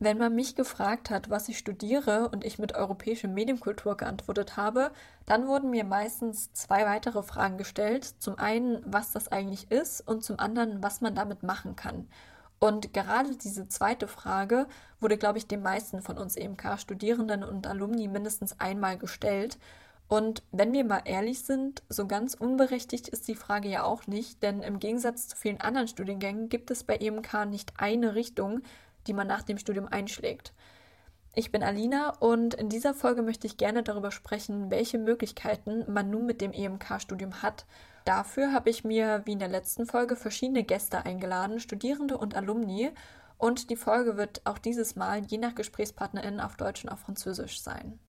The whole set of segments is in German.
Wenn man mich gefragt hat, was ich studiere und ich mit europäischer Medienkultur geantwortet habe, dann wurden mir meistens zwei weitere Fragen gestellt. Zum einen, was das eigentlich ist und zum anderen, was man damit machen kann. Und gerade diese zweite Frage wurde, glaube ich, den meisten von uns EMK-Studierenden und Alumni mindestens einmal gestellt. Und wenn wir mal ehrlich sind, so ganz unberechtigt ist die Frage ja auch nicht, denn im Gegensatz zu vielen anderen Studiengängen gibt es bei EMK nicht eine Richtung, die man nach dem Studium einschlägt. Ich bin Alina und in dieser Folge möchte ich gerne darüber sprechen, welche Möglichkeiten man nun mit dem EMK-Studium hat. Dafür habe ich mir, wie in der letzten Folge, verschiedene Gäste eingeladen, Studierende und Alumni. Und die Folge wird auch dieses Mal je nach GesprächspartnerInnen auf Deutsch und auf Französisch sein.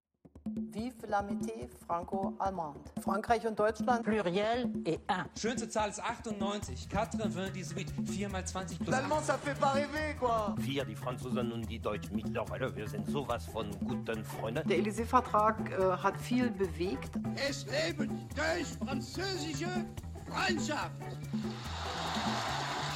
Vive l'amitié franco-allemande. Frankreich und Deutschland. Pluriel et un. Schönste Zahl ist 98. 98, 4 mal 20 plus L'allemand, ça fait pas rêver, quoi. Wir, die Franzosen und die Deutschen mittlerweile, wir sind sowas von guten Freunden. Der Élysée-Vertrag äh, hat viel bewegt. Es leben deutsch-französische Freundschaft.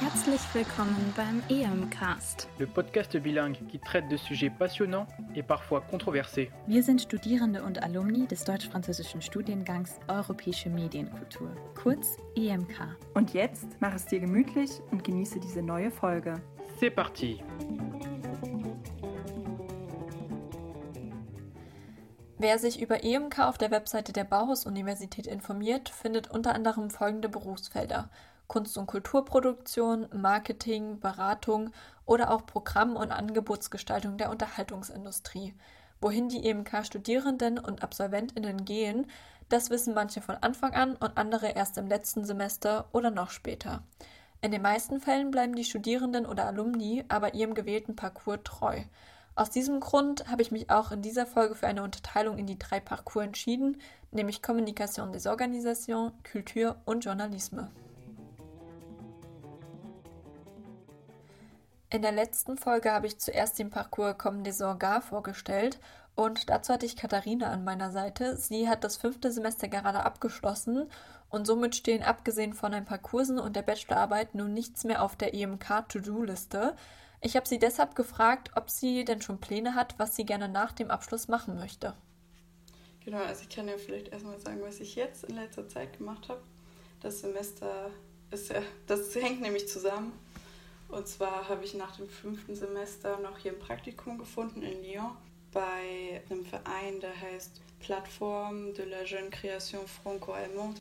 Herzlich willkommen beim EMcast. Le podcast bilingue qui traite de sujets passionnants et parfois controversés. Wir sind Studierende und Alumni des deutsch-französischen Studiengangs Europäische Medienkultur, kurz EMK. Und jetzt mach es dir gemütlich und genieße diese neue Folge. C'est parti Wer sich über EMK auf der Webseite der Bauhaus-Universität informiert, findet unter anderem folgende Berufsfelder: Kunst- und Kulturproduktion, Marketing, Beratung oder auch Programm- und Angebotsgestaltung der Unterhaltungsindustrie. Wohin die EMK-Studierenden und Absolventinnen gehen, das wissen manche von Anfang an und andere erst im letzten Semester oder noch später. In den meisten Fällen bleiben die Studierenden oder Alumni aber ihrem gewählten Parcours treu. Aus diesem Grund habe ich mich auch in dieser Folge für eine Unterteilung in die drei Parcours entschieden, nämlich Communication des Organisations, Kultur und Journalisme. In der letzten Folge habe ich zuerst den Parcours Comme des Orgas vorgestellt und dazu hatte ich Katharina an meiner Seite. Sie hat das fünfte Semester gerade abgeschlossen und somit stehen abgesehen von ein paar Kursen und der Bachelorarbeit nun nichts mehr auf der EMK-To-Do-Liste. Ich habe sie deshalb gefragt, ob sie denn schon Pläne hat, was sie gerne nach dem Abschluss machen möchte. Genau, also ich kann ja vielleicht erstmal sagen, was ich jetzt in letzter Zeit gemacht habe. Das Semester ist ja, das hängt nämlich zusammen. Und zwar habe ich nach dem fünften Semester noch hier ein Praktikum gefunden in Lyon bei einem Verein, der heißt Plattforme de la Jeune Création Franco-Allemande.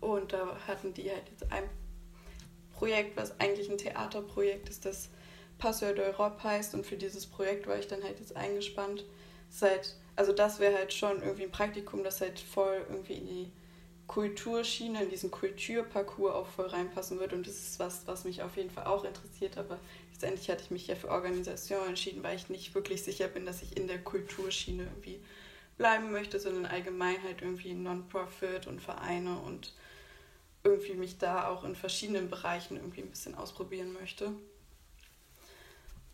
Und da hatten die halt jetzt ein Projekt, was eigentlich ein Theaterprojekt ist, das Passeur d'Europe heißt. Und für dieses Projekt war ich dann halt jetzt eingespannt. Seit, also das wäre halt schon irgendwie ein Praktikum, das halt voll irgendwie in die Kulturschiene, in diesen Kulturparcours auch voll reinpassen wird. Und das ist was, was mich auf jeden Fall auch interessiert. Aber letztendlich hatte ich mich ja für Organisation entschieden, weil ich nicht wirklich sicher bin, dass ich in der Kulturschiene irgendwie bleiben möchte, sondern allgemein halt irgendwie Non-Profit und Vereine und irgendwie mich da auch in verschiedenen Bereichen irgendwie ein bisschen ausprobieren möchte.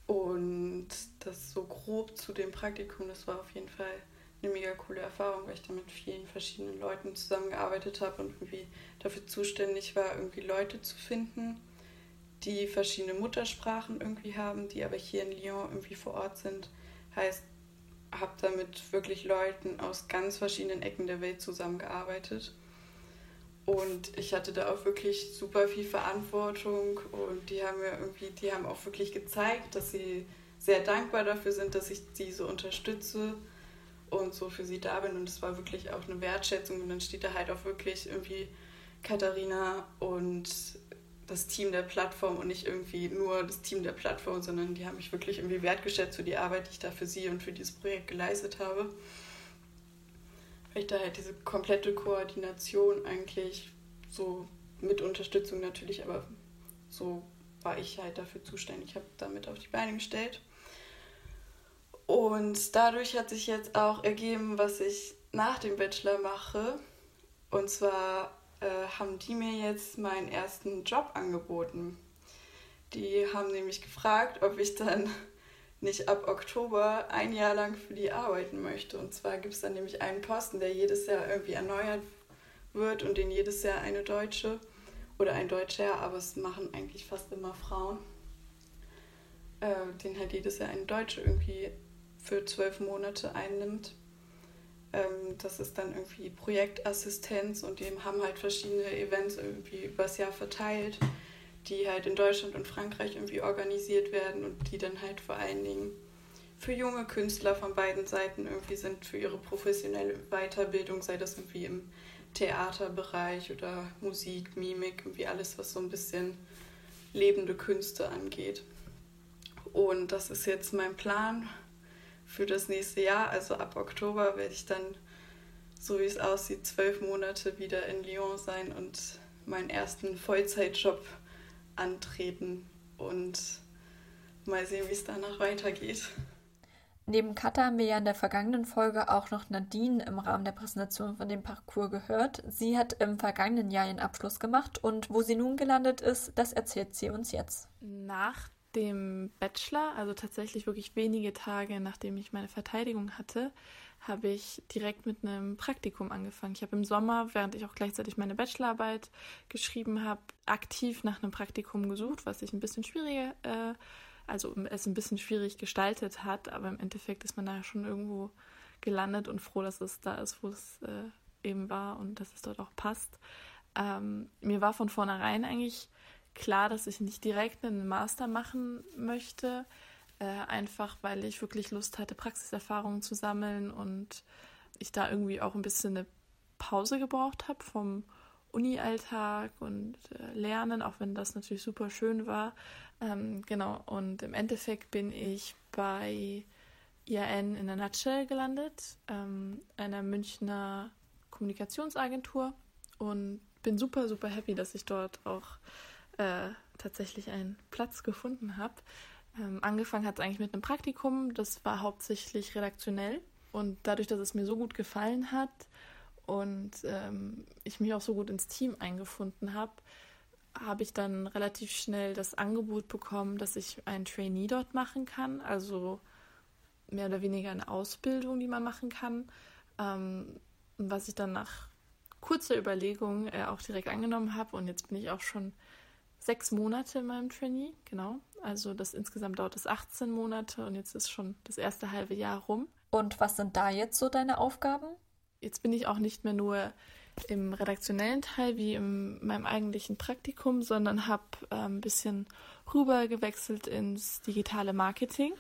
Und das so grob zu dem Praktikum, das war auf jeden Fall eine mega coole Erfahrung, weil ich da mit vielen verschiedenen Leuten zusammengearbeitet habe und irgendwie dafür zuständig war, irgendwie Leute zu finden, die verschiedene Muttersprachen irgendwie haben, die aber hier in Lyon irgendwie vor Ort sind. Heißt, habe da mit wirklich Leuten aus ganz verschiedenen Ecken der Welt zusammengearbeitet. Und ich hatte da auch wirklich super viel Verantwortung und die haben mir irgendwie, die haben auch wirklich gezeigt, dass sie sehr dankbar dafür sind, dass ich sie so unterstütze und so für sie da bin. Und es war wirklich auch eine Wertschätzung. Und dann steht da halt auch wirklich irgendwie Katharina und das Team der Plattform und nicht irgendwie nur das Team der Plattform, sondern die haben mich wirklich irgendwie wertgeschätzt für die Arbeit, die ich da für sie und für dieses Projekt geleistet habe. Weil ich da halt diese komplette Koordination eigentlich so mit Unterstützung natürlich, aber so war ich halt dafür zuständig. Ich habe damit auf die Beine gestellt. Und dadurch hat sich jetzt auch ergeben, was ich nach dem Bachelor mache. Und zwar äh, haben die mir jetzt meinen ersten Job angeboten. Die haben nämlich gefragt, ob ich dann nicht ab Oktober ein Jahr lang für die arbeiten möchte. Und zwar gibt es dann nämlich einen Posten, der jedes Jahr irgendwie erneuert wird und den jedes Jahr eine Deutsche oder ein Deutscher, aber es machen eigentlich fast immer Frauen. äh, den halt jedes Jahr ein Deutsche irgendwie für zwölf Monate einnimmt. Ähm, das ist dann irgendwie Projektassistenz und die haben halt verschiedene Events irgendwie übers Jahr verteilt, die halt in Deutschland und Frankreich irgendwie organisiert werden und die dann halt vor allen Dingen für junge Künstler von beiden Seiten irgendwie sind, für ihre professionelle Weiterbildung, sei das irgendwie im Theaterbereich oder Musik, Mimik, irgendwie alles, was so ein bisschen lebende Künste angeht. Und das ist jetzt mein Plan für das nächste Jahr. Also ab Oktober werde ich dann, so wie es aussieht, zwölf Monate wieder in Lyon sein und meinen ersten Vollzeitjob antreten und mal sehen, wie es danach weitergeht. Neben Katha haben wir ja in der vergangenen Folge auch noch Nadine im Rahmen der Präsentation von dem Parcours gehört. Sie hat im vergangenen Jahr ihren Abschluss gemacht und wo sie nun gelandet ist, das erzählt sie uns jetzt. Nach dem Bachelor, also tatsächlich wirklich wenige Tage nachdem ich meine Verteidigung hatte, habe ich direkt mit einem Praktikum angefangen. Ich habe im Sommer, während ich auch gleichzeitig meine Bachelorarbeit geschrieben habe, aktiv nach einem Praktikum gesucht, was ich ein bisschen schwieriger äh, also es ein bisschen schwierig gestaltet hat, aber im Endeffekt ist man da schon irgendwo gelandet und froh, dass es da ist, wo es äh, eben war und dass es dort auch passt. Ähm, mir war von vornherein eigentlich klar, dass ich nicht direkt einen Master machen möchte, äh, einfach weil ich wirklich Lust hatte, Praxiserfahrungen zu sammeln und ich da irgendwie auch ein bisschen eine Pause gebraucht habe vom Uni-Alltag und äh, Lernen, auch wenn das natürlich super schön war. Ähm, genau, und im Endeffekt bin ich bei IAN in der Nutshell gelandet, ähm, einer Münchner Kommunikationsagentur und bin super, super happy, dass ich dort auch äh, tatsächlich einen Platz gefunden habe. Ähm, angefangen hat es eigentlich mit einem Praktikum, das war hauptsächlich redaktionell. Und dadurch, dass es mir so gut gefallen hat und ähm, ich mich auch so gut ins Team eingefunden habe, habe ich dann relativ schnell das Angebot bekommen, dass ich ein Trainee dort machen kann, also mehr oder weniger eine Ausbildung, die man machen kann, ähm, was ich dann nach kurzer Überlegung äh, auch direkt angenommen habe und jetzt bin ich auch schon sechs Monate in meinem Trainee, genau. Also das insgesamt dauert es 18 Monate und jetzt ist schon das erste halbe Jahr rum. Und was sind da jetzt so deine Aufgaben? Jetzt bin ich auch nicht mehr nur im redaktionellen Teil wie in meinem eigentlichen Praktikum, sondern habe äh, ein bisschen rüber gewechselt ins digitale Marketing.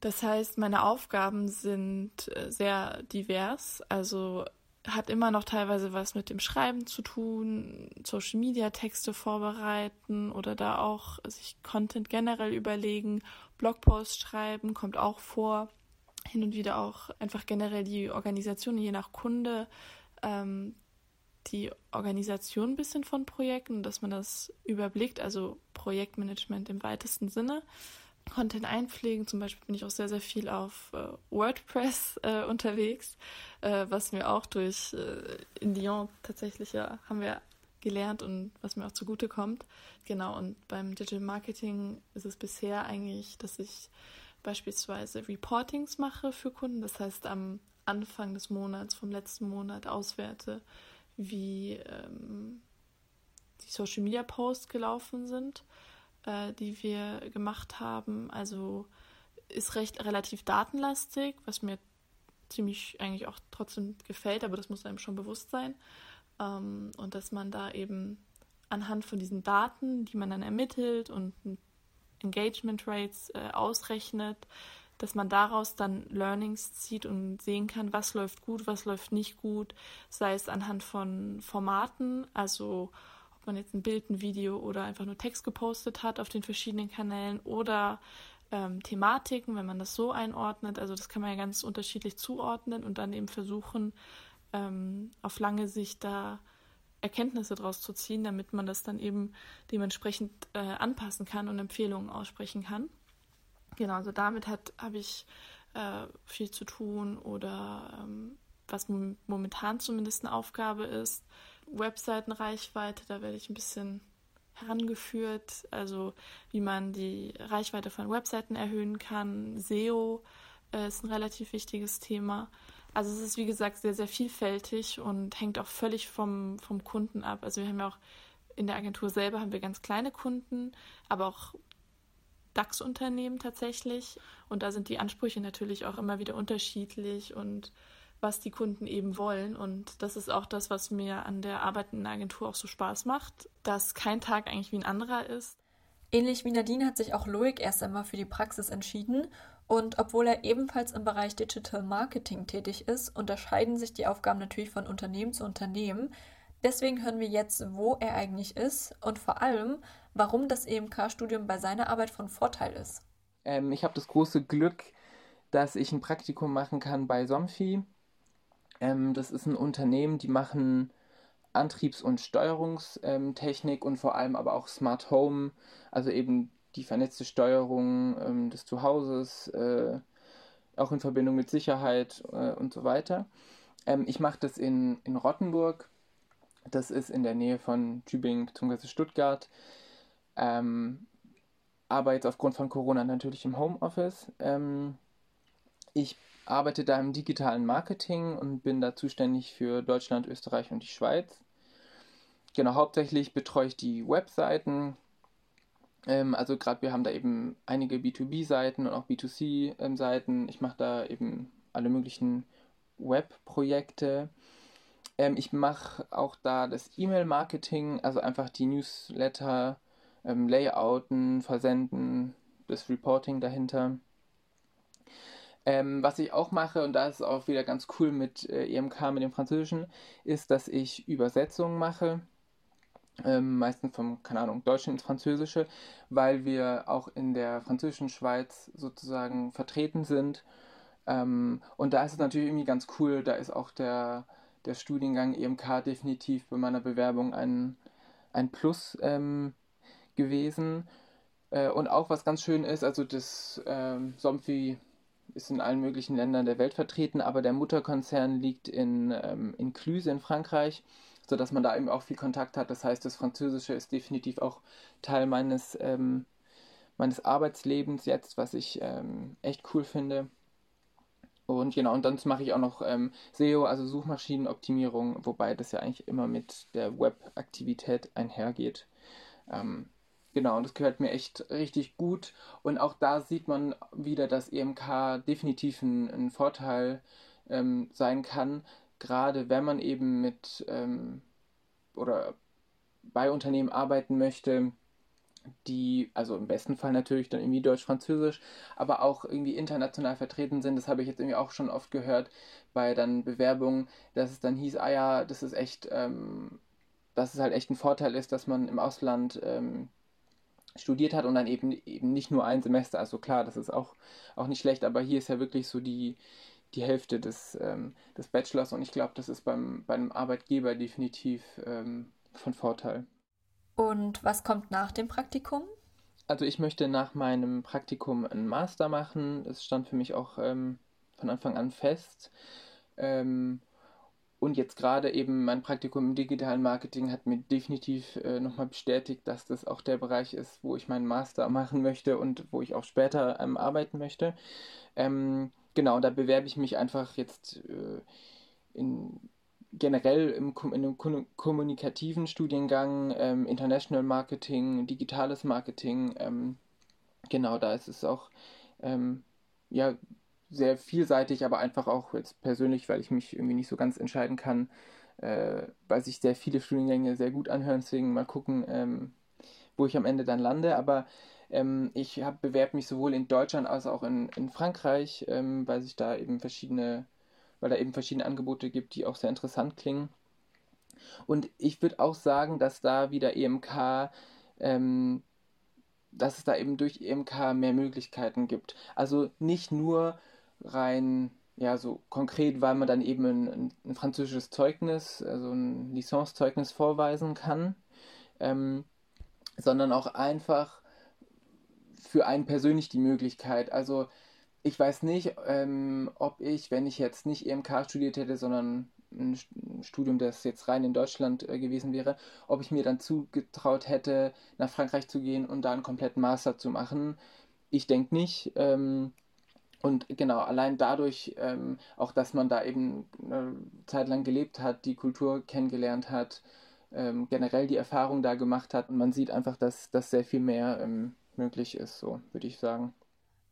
Das heißt, meine Aufgaben sind äh, sehr divers. Also hat immer noch teilweise was mit dem Schreiben zu tun, Social Media Texte vorbereiten oder da auch sich Content generell überlegen, Blogposts schreiben, kommt auch vor. Hin und wieder auch einfach generell die Organisation, je nach Kunde, ähm, die Organisation ein bisschen von Projekten, dass man das überblickt, also Projektmanagement im weitesten Sinne. Content einpflegen, zum Beispiel bin ich auch sehr, sehr viel auf äh, WordPress äh, unterwegs, äh, was mir auch durch äh, in Lyon tatsächlich ja haben wir gelernt und was mir auch zugute kommt. Genau, und beim Digital Marketing ist es bisher eigentlich, dass ich beispielsweise Reportings mache für Kunden, das heißt am Anfang des Monats, vom letzten Monat auswerte, wie ähm, die Social Media Posts gelaufen sind, äh, die wir gemacht haben. Also ist recht relativ datenlastig, was mir ziemlich eigentlich auch trotzdem gefällt, aber das muss einem schon bewusst sein. Ähm, und dass man da eben anhand von diesen Daten, die man dann ermittelt und Engagement Rates äh, ausrechnet, dass man daraus dann Learnings zieht und sehen kann, was läuft gut, was läuft nicht gut, sei es anhand von Formaten, also ob man jetzt ein Bild, ein Video oder einfach nur Text gepostet hat auf den verschiedenen Kanälen oder ähm, Thematiken, wenn man das so einordnet. Also das kann man ja ganz unterschiedlich zuordnen und dann eben versuchen, ähm, auf lange Sicht da Erkenntnisse daraus zu ziehen, damit man das dann eben dementsprechend äh, anpassen kann und Empfehlungen aussprechen kann. Genau, also damit habe ich äh, viel zu tun oder ähm, was momentan zumindest eine Aufgabe ist. Webseitenreichweite, da werde ich ein bisschen herangeführt, also wie man die Reichweite von Webseiten erhöhen kann. SEO äh, ist ein relativ wichtiges Thema. Also es ist wie gesagt sehr, sehr vielfältig und hängt auch völlig vom, vom Kunden ab. Also wir haben ja auch in der Agentur selber haben wir ganz kleine Kunden, aber auch DAX-Unternehmen tatsächlich. Und da sind die Ansprüche natürlich auch immer wieder unterschiedlich und was die Kunden eben wollen. Und das ist auch das, was mir an der Arbeit in der Agentur auch so Spaß macht, dass kein Tag eigentlich wie ein anderer ist. Ähnlich wie Nadine hat sich auch Loic erst einmal für die Praxis entschieden. Und obwohl er ebenfalls im Bereich Digital Marketing tätig ist, unterscheiden sich die Aufgaben natürlich von Unternehmen zu Unternehmen. Deswegen hören wir jetzt, wo er eigentlich ist und vor allem, warum das EMK-Studium bei seiner Arbeit von Vorteil ist. Ähm, ich habe das große Glück, dass ich ein Praktikum machen kann bei Somfy. Ähm, das ist ein Unternehmen, die machen Antriebs- und Steuerungstechnik und vor allem aber auch Smart Home, also eben die vernetzte Steuerung ähm, des Zuhauses, äh, auch in Verbindung mit Sicherheit äh, und so weiter. Ähm, ich mache das in, in Rottenburg, das ist in der Nähe von Tübingen bzw. Stuttgart. Ähm, arbeite aufgrund von Corona natürlich im Homeoffice. Ähm, ich arbeite da im digitalen Marketing und bin da zuständig für Deutschland, Österreich und die Schweiz. Genau, hauptsächlich betreue ich die Webseiten. Ähm, also gerade wir haben da eben einige B2B-Seiten und auch B2C-Seiten. Ich mache da eben alle möglichen Webprojekte. Ähm, ich mache auch da das E-Mail-Marketing, also einfach die Newsletter, ähm, Layouten, Versenden, das Reporting dahinter. Ähm, was ich auch mache, und da ist es auch wieder ganz cool mit äh, EMK, mit dem Französischen, ist, dass ich Übersetzungen mache. Ähm, meistens vom, keine Ahnung, Deutschen ins Französische, weil wir auch in der französischen Schweiz sozusagen vertreten sind. Ähm, und da ist es natürlich irgendwie ganz cool, da ist auch der, der Studiengang EMK definitiv bei meiner Bewerbung ein, ein Plus ähm, gewesen. Äh, und auch was ganz schön ist, also das ähm, Somfy ist in allen möglichen Ländern der Welt vertreten, aber der Mutterkonzern liegt in, ähm, in Cluse in Frankreich, sodass man da eben auch viel Kontakt hat. Das heißt, das Französische ist definitiv auch Teil meines, ähm, meines Arbeitslebens jetzt, was ich ähm, echt cool finde. Und genau, und dann mache ich auch noch ähm, SEO, also Suchmaschinenoptimierung, wobei das ja eigentlich immer mit der Web-Aktivität einhergeht. Genau, und das gehört mir echt richtig gut. Und auch da sieht man wieder, dass EMK definitiv ein, ein Vorteil ähm, sein kann, gerade wenn man eben mit ähm, oder bei Unternehmen arbeiten möchte, die, also im besten Fall natürlich dann irgendwie Deutsch-Französisch, aber auch irgendwie international vertreten sind. Das habe ich jetzt irgendwie auch schon oft gehört bei dann Bewerbungen, dass es dann hieß, ah ja, das ist echt, ähm, dass es halt echt ein Vorteil ist, dass man im Ausland ähm, studiert hat und dann eben, eben nicht nur ein Semester. Also klar, das ist auch, auch nicht schlecht, aber hier ist ja wirklich so die, die Hälfte des, ähm, des Bachelors und ich glaube, das ist beim, beim Arbeitgeber definitiv ähm, von Vorteil. Und was kommt nach dem Praktikum? Also ich möchte nach meinem Praktikum einen Master machen. Das stand für mich auch ähm, von Anfang an fest. Ähm, und jetzt gerade eben mein Praktikum im digitalen Marketing hat mir definitiv äh, nochmal bestätigt, dass das auch der Bereich ist, wo ich meinen Master machen möchte und wo ich auch später ähm, arbeiten möchte. Ähm, genau, da bewerbe ich mich einfach jetzt äh, in, generell im, in einem kommunikativen Studiengang, ähm, International Marketing, digitales Marketing. Ähm, genau, da ist es auch ähm, ja sehr vielseitig, aber einfach auch jetzt persönlich, weil ich mich irgendwie nicht so ganz entscheiden kann, äh, weil sich sehr viele Studiengänge sehr gut anhören. Deswegen mal gucken, ähm, wo ich am Ende dann lande. Aber ähm, ich bewerbe mich sowohl in Deutschland als auch in, in Frankreich, ähm, weil sich da eben verschiedene, weil da eben verschiedene Angebote gibt, die auch sehr interessant klingen. Und ich würde auch sagen, dass da wieder EMK ähm, dass es da eben durch EMK mehr Möglichkeiten gibt. Also nicht nur rein, ja, so konkret, weil man dann eben ein, ein französisches Zeugnis, also ein Licencezeugnis vorweisen kann, ähm, sondern auch einfach für einen persönlich die Möglichkeit. Also ich weiß nicht, ähm, ob ich, wenn ich jetzt nicht EMK studiert hätte, sondern ein Studium, das jetzt rein in Deutschland äh, gewesen wäre, ob ich mir dann zugetraut hätte, nach Frankreich zu gehen und da einen kompletten Master zu machen. Ich denke nicht. Ähm, und genau, allein dadurch, ähm, auch dass man da eben eine Zeit lang gelebt hat, die Kultur kennengelernt hat, ähm, generell die Erfahrung da gemacht hat. Und man sieht einfach, dass, dass sehr viel mehr ähm, möglich ist, so würde ich sagen.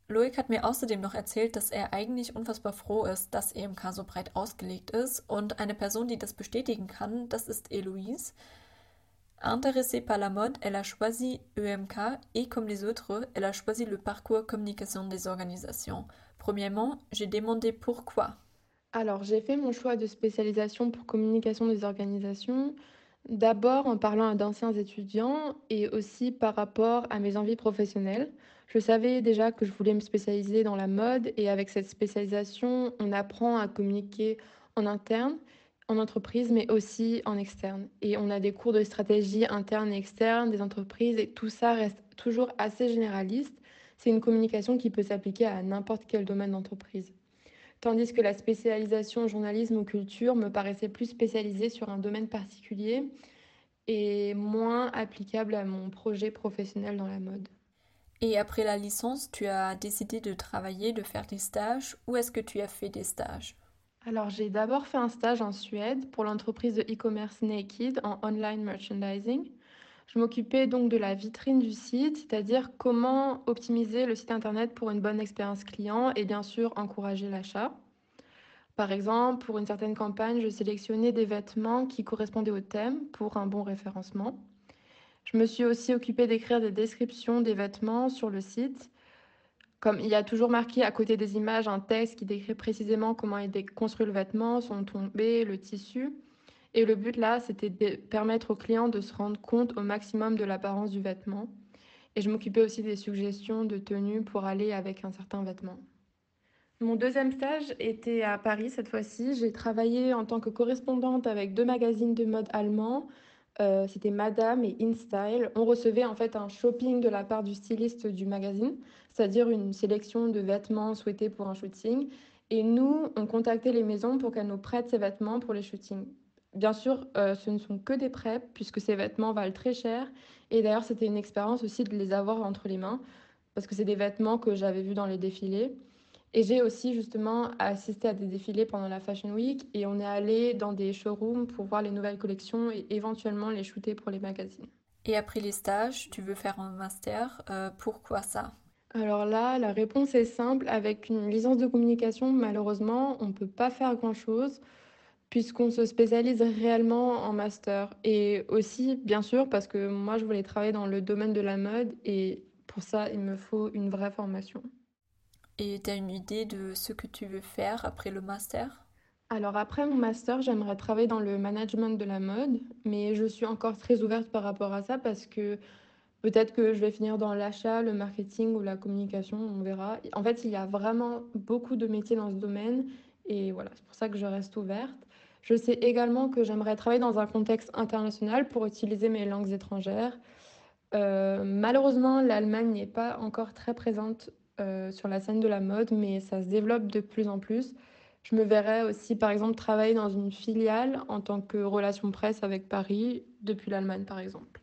Loic hat mir außerdem noch erzählt, dass er eigentlich unfassbar froh ist, dass EMK so breit ausgelegt ist und eine Person, die das bestätigen kann, das ist Héloïse. Intéressée par la mode, elle a choisi EMK et comme les autres, elle a choisi le parcours communication des organisations. Premièrement, j'ai demandé pourquoi. Alors, j'ai fait mon choix de spécialisation pour communication des organisations, d'abord en parlant à d'anciens étudiants et aussi par rapport à mes envies professionnelles. Je savais déjà que je voulais me spécialiser dans la mode et avec cette spécialisation, on apprend à communiquer en interne, en entreprise, mais aussi en externe. Et on a des cours de stratégie interne et externe des entreprises et tout ça reste toujours assez généraliste. C'est une communication qui peut s'appliquer à n'importe quel domaine d'entreprise. Tandis que la spécialisation journalisme ou culture me paraissait plus spécialisée sur un domaine particulier et moins applicable à mon projet professionnel dans la mode. Et après la licence, tu as décidé de travailler, de faire des stages. Où est-ce que tu as fait des stages? Alors j'ai d'abord fait un stage en Suède pour l'entreprise de e-commerce Naked en online merchandising. Je m'occupais donc de la vitrine du site, c'est-à-dire comment optimiser le site internet pour une bonne expérience client et bien sûr encourager l'achat. Par exemple, pour une certaine campagne, je sélectionnais des vêtements qui correspondaient au thème pour un bon référencement. Je me suis aussi occupée d'écrire des descriptions des vêtements sur le site. Comme il y a toujours marqué à côté des images un texte qui décrit précisément comment est construit le vêtement, son tombé, le tissu. Et le but là, c'était de permettre aux clients de se rendre compte au maximum de l'apparence du vêtement. Et je m'occupais aussi des suggestions de tenue pour aller avec un certain vêtement. Mon deuxième stage était à Paris cette fois-ci. J'ai travaillé en tant que correspondante avec deux magazines de mode allemands, euh, c'était Madame et InStyle. On recevait en fait un shopping de la part du styliste du magazine, c'est-à-dire une sélection de vêtements souhaités pour un shooting. Et nous, on contactait les maisons pour qu'elles nous prêtent ces vêtements pour les shootings. Bien sûr, euh, ce ne sont que des prêts puisque ces vêtements valent très cher. Et d'ailleurs, c'était une expérience aussi de les avoir entre les mains parce que c'est des vêtements que j'avais vus dans les défilés. Et j'ai aussi justement assisté à des défilés pendant la Fashion Week et on est allé dans des showrooms pour voir les nouvelles collections et éventuellement les shooter pour les magazines. Et après les stages, tu veux faire un master. Euh, pourquoi ça? Alors là, la réponse est simple. Avec une licence de communication, malheureusement, on ne peut pas faire grand-chose puisqu'on se spécialise réellement en master. Et aussi, bien sûr, parce que moi, je voulais travailler dans le domaine de la mode et pour ça, il me faut une vraie formation. Et tu as une idée de ce que tu veux faire après le master? Alors après mon master, j'aimerais travailler dans le management de la mode, mais je suis encore très ouverte par rapport à ça parce que peut-être que je vais finir dans l'achat, le marketing ou la communication, on verra. En fait, il y a vraiment beaucoup de métiers dans ce domaine et voilà, c'est pour ça que je reste ouverte. Je sais également que j'aimerais travailler dans un contexte international pour utiliser mes langues étrangères. Euh, malheureusement, l'Allemagne n'est pas encore très présente euh, sur la scène de la mode, mais ça se développe de plus en plus. Je me verrais aussi, par exemple, travailler dans une filiale en tant que relation presse avec Paris, depuis l'Allemagne, par exemple.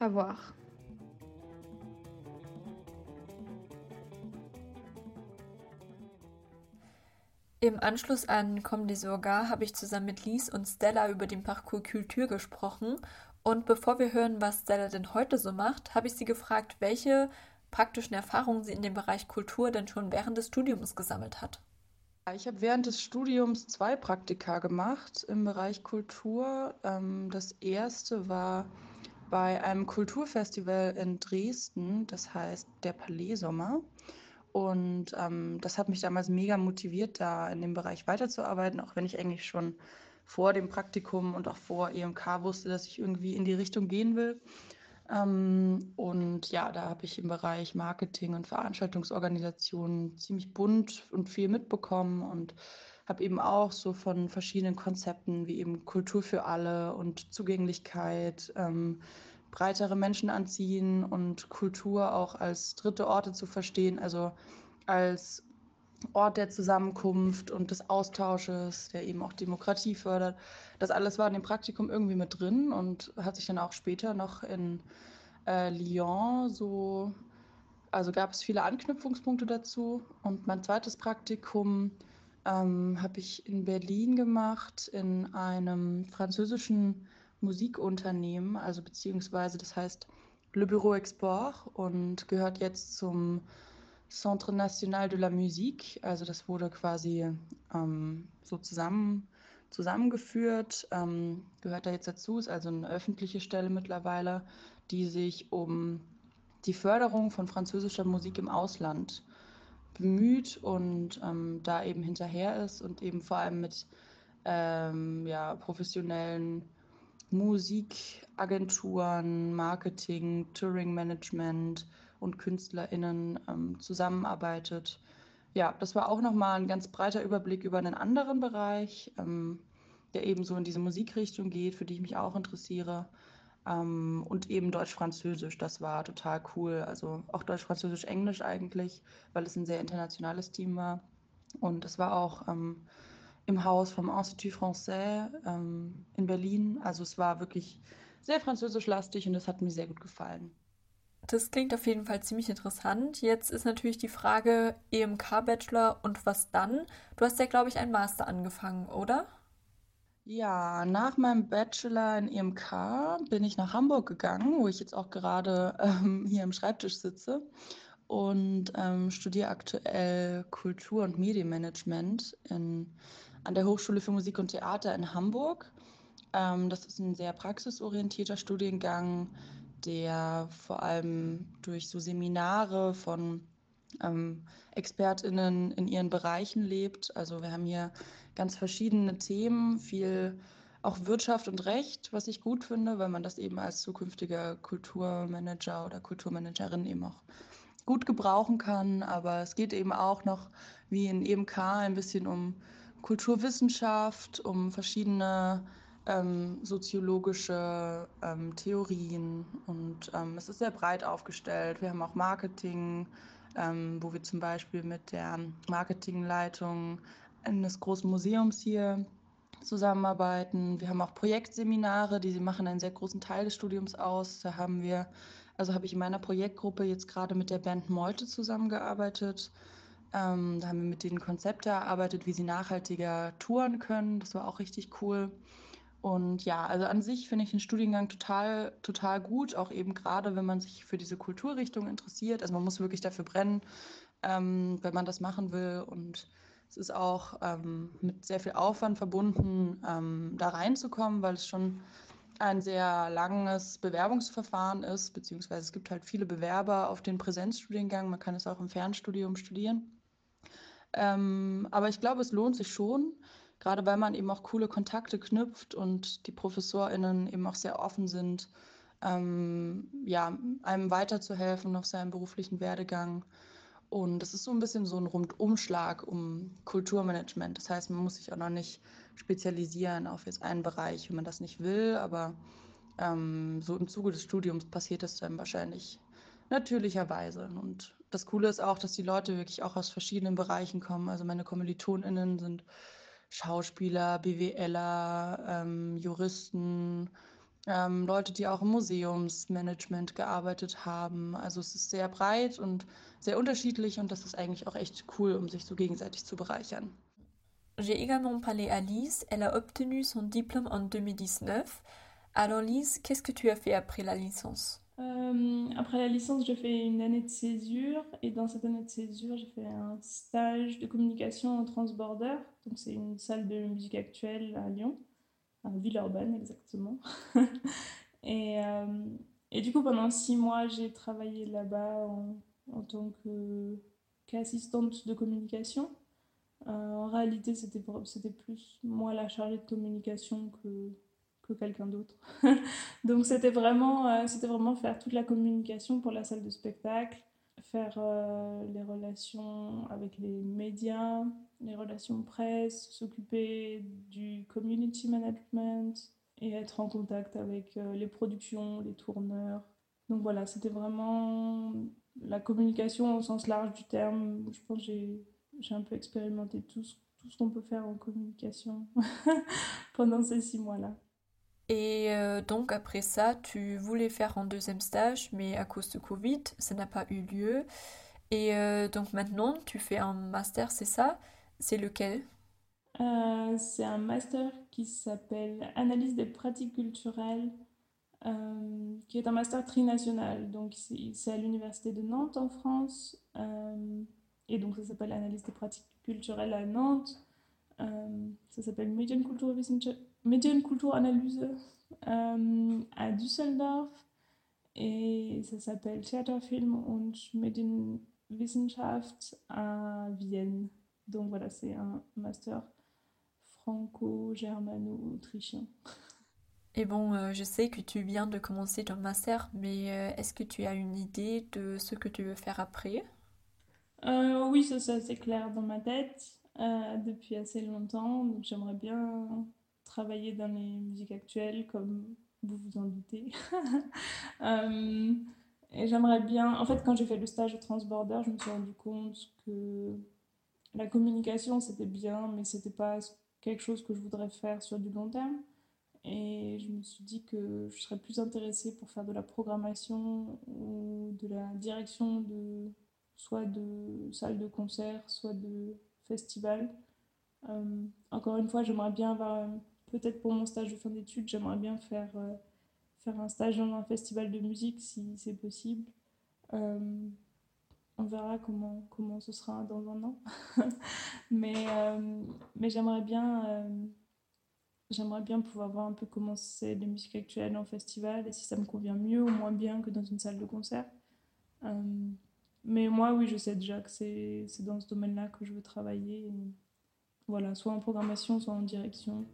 À voir. Im Anschluss an Comme des Orgas habe ich zusammen mit Lies und Stella über den Parcours Culture gesprochen. Und bevor wir hören, was Stella denn heute so macht, habe ich sie gefragt, welche praktischen Erfahrungen sie in dem Bereich Kultur denn schon während des Studiums gesammelt hat. Ich habe während des Studiums zwei Praktika gemacht im Bereich Kultur. Ähm, das erste war bei einem Kulturfestival in Dresden, das heißt der Palais Sommer. Und ähm, das hat mich damals mega motiviert, da in dem Bereich weiterzuarbeiten, auch wenn ich eigentlich schon vor dem Praktikum und auch vor EMK wusste, dass ich irgendwie in die Richtung gehen will. Ähm, und ja, da habe ich im Bereich Marketing und Veranstaltungsorganisation ziemlich bunt und viel mitbekommen und habe eben auch so von verschiedenen Konzepten wie eben Kultur für alle und Zugänglichkeit, ähm, breitere Menschen anziehen und Kultur auch als dritte Orte zu verstehen, also als Ort der Zusammenkunft und des Austausches, der eben auch Demokratie fördert. Das alles war in dem Praktikum irgendwie mit drin und hat sich dann auch später noch in äh, Lyon so, also gab es viele Anknüpfungspunkte dazu. Und mein zweites Praktikum ähm, habe ich in Berlin gemacht, in einem französischen Musikunternehmen, also beziehungsweise das heißt Le Bureau Export und gehört jetzt zum Centre National de la Musique. Also das wurde quasi ähm, so zusammen, zusammengeführt, ähm, gehört da jetzt dazu, ist also eine öffentliche Stelle mittlerweile, die sich um die Förderung von französischer Musik im Ausland bemüht und ähm, da eben hinterher ist und eben vor allem mit ähm, ja, professionellen Musikagenturen, Marketing, Touring-Management und KünstlerInnen ähm, zusammenarbeitet. Ja, das war auch nochmal ein ganz breiter Überblick über einen anderen Bereich, ähm, der eben so in diese Musikrichtung geht, für die ich mich auch interessiere. Ähm, und eben Deutsch-Französisch, das war total cool. Also auch Deutsch-Französisch-Englisch eigentlich, weil es ein sehr internationales Team war. Und es war auch ähm, im Haus vom Institut Français ähm, in Berlin. Also es war wirklich sehr französisch-lastig und das hat mir sehr gut gefallen. Das klingt auf jeden Fall ziemlich interessant. Jetzt ist natürlich die Frage EMK-Bachelor und was dann? Du hast ja, glaube ich, einen Master angefangen, oder? Ja, nach meinem Bachelor in EMK bin ich nach Hamburg gegangen, wo ich jetzt auch gerade ähm, hier am Schreibtisch sitze und ähm, studiere aktuell Kultur- und Medienmanagement in, an der Hochschule für Musik und Theater in Hamburg. Ähm, das ist ein sehr praxisorientierter Studiengang, der vor allem durch so Seminare von ähm, ExpertInnen in ihren Bereichen lebt. Also wir haben hier ganz verschiedene Themen, viel auch Wirtschaft und Recht, was ich gut finde, weil man das eben als zukünftiger Kulturmanager oder Kulturmanagerin eben auch gut gebrauchen kann. Aber es geht eben auch noch, wie in EMK, ein bisschen um Kulturwissenschaft, um verschiedene ähm, soziologische ähm, Theorien und ähm, es ist sehr breit aufgestellt. Wir haben auch Marketing, ähm, wo wir zum Beispiel mit der Marketingleitung eines großen Museums hier zusammenarbeiten. Wir haben auch Projektseminare, die machen einen sehr großen Teil des Studiums aus. Da haben wir, also habe ich in meiner Projektgruppe jetzt gerade mit der Band Meute zusammengearbeitet. Ähm, da haben wir mit denen Konzepte erarbeitet, wie sie nachhaltiger touren können. Das war auch richtig cool. Und ja, also an sich finde ich den Studiengang total, total gut, auch eben gerade, wenn man sich für diese Kulturrichtung interessiert. Also man muss wirklich dafür brennen, ähm, wenn man das machen will. Und es ist auch ähm, mit sehr viel Aufwand verbunden, ähm, da reinzukommen, weil es schon ein sehr langes Bewerbungsverfahren ist, beziehungsweise es gibt halt viele Bewerber auf den Präsenzstudiengang. Man kann es auch im Fernstudium studieren. Ähm, aber ich glaube, es lohnt sich schon gerade weil man eben auch coole Kontakte knüpft und die ProfessorInnen eben auch sehr offen sind, ähm, ja, einem weiterzuhelfen auf seinem beruflichen Werdegang. Und das ist so ein bisschen so ein Rundumschlag um Kulturmanagement. Das heißt, man muss sich auch noch nicht spezialisieren auf jetzt einen Bereich, wenn man das nicht will, aber ähm, so im Zuge des Studiums passiert das dann wahrscheinlich natürlicherweise. Und das Coole ist auch, dass die Leute wirklich auch aus verschiedenen Bereichen kommen. Also meine KommilitonInnen sind Schauspieler, BWLer, ähm, Juristen, ähm, Leute, die auch im Museumsmanagement gearbeitet haben. Also es ist sehr breit und sehr unterschiedlich und das ist eigentlich auch echt cool, um sich so gegenseitig zu bereichern. J'ai également parlé à Lise. Elle a obtenu son diplôme en 2019. Alors Lise, qu'est-ce que tu as fait après la licence Euh, après la licence, j'ai fait une année de césure et dans cette année de césure, j'ai fait un stage de communication en transborder. Donc c'est une salle de musique actuelle à Lyon, à Villeurbanne exactement. et, euh, et, du coup, pendant six mois, j'ai travaillé là-bas en, en, tant qu'assistante de communication. Euh, en réalité, c'était plus moi la chargée de communication que que quelqu'un d'autre. Donc c'était vraiment, euh, vraiment faire toute la communication pour la salle de spectacle, faire euh, les relations avec les médias, les relations presse, s'occuper du community management et être en contact avec euh, les productions, les tourneurs. Donc voilà, c'était vraiment la communication au sens large du terme. Je pense que j'ai, j'ai un peu expérimenté tout ce, tout ce qu'on peut faire en communication pendant ces six mois-là. Et euh, donc après ça, tu voulais faire un deuxième stage, mais à cause de Covid, ça n'a pas eu lieu. Et euh, donc maintenant, tu fais un master, c'est ça? C'est lequel? Euh, C'est un master qui s'appelle Analyse des pratiques culturelles qui est un master trinational. Donc, c'est à l'Université de Nantes en France. Et donc, ça s'appelle Analyse des pratiques culturelles à Nantes. Ça s'appelle Medienkulturanalyse à Düsseldorf. Et ça s'appelle Theaterfilm und Medienwissenschaft à Vienne. Donc voilà, c'est un master franco-germano-autrichien. Et bon, euh, je sais que tu viens de commencer ton master, mais euh, est-ce que tu as une idée de ce que tu veux faire après? Euh, Oui, ça c'est assez clair dans ma tête depuis assez longtemps. Donc j'aimerais bien travailler dans les musiques actuelles, comme vous vous en doutez. et j'aimerais bien... En fait, quand j'ai fait le stage au Transborder, je me suis rendu compte que la communication, c'était bien, mais c'était pas quelque chose que je voudrais faire sur du long terme. Et je me suis dit que je serais plus intéressée pour faire de la programmation ou de la direction de soit de salles de concert, soit de festivals. Euh, encore une fois, j'aimerais bien avoir, peut-être pour mon stage de fin d'études, j'aimerais bien faire, euh, faire un stage dans un festival de musique si c'est possible. Euh, on verra comment, comment ce sera dans un an. mais mais j'aimerais bien J'aimerais bien pouvoir voir un peu comment c'est les musiques actuelles en festival et si ça me convient mieux ou moins bien que dans une salle de concert. Euh, mais moi, oui, je sais déjà que c'est dans ce domaine-là que je veux travailler. voilà, soit en programmation, soit en direction.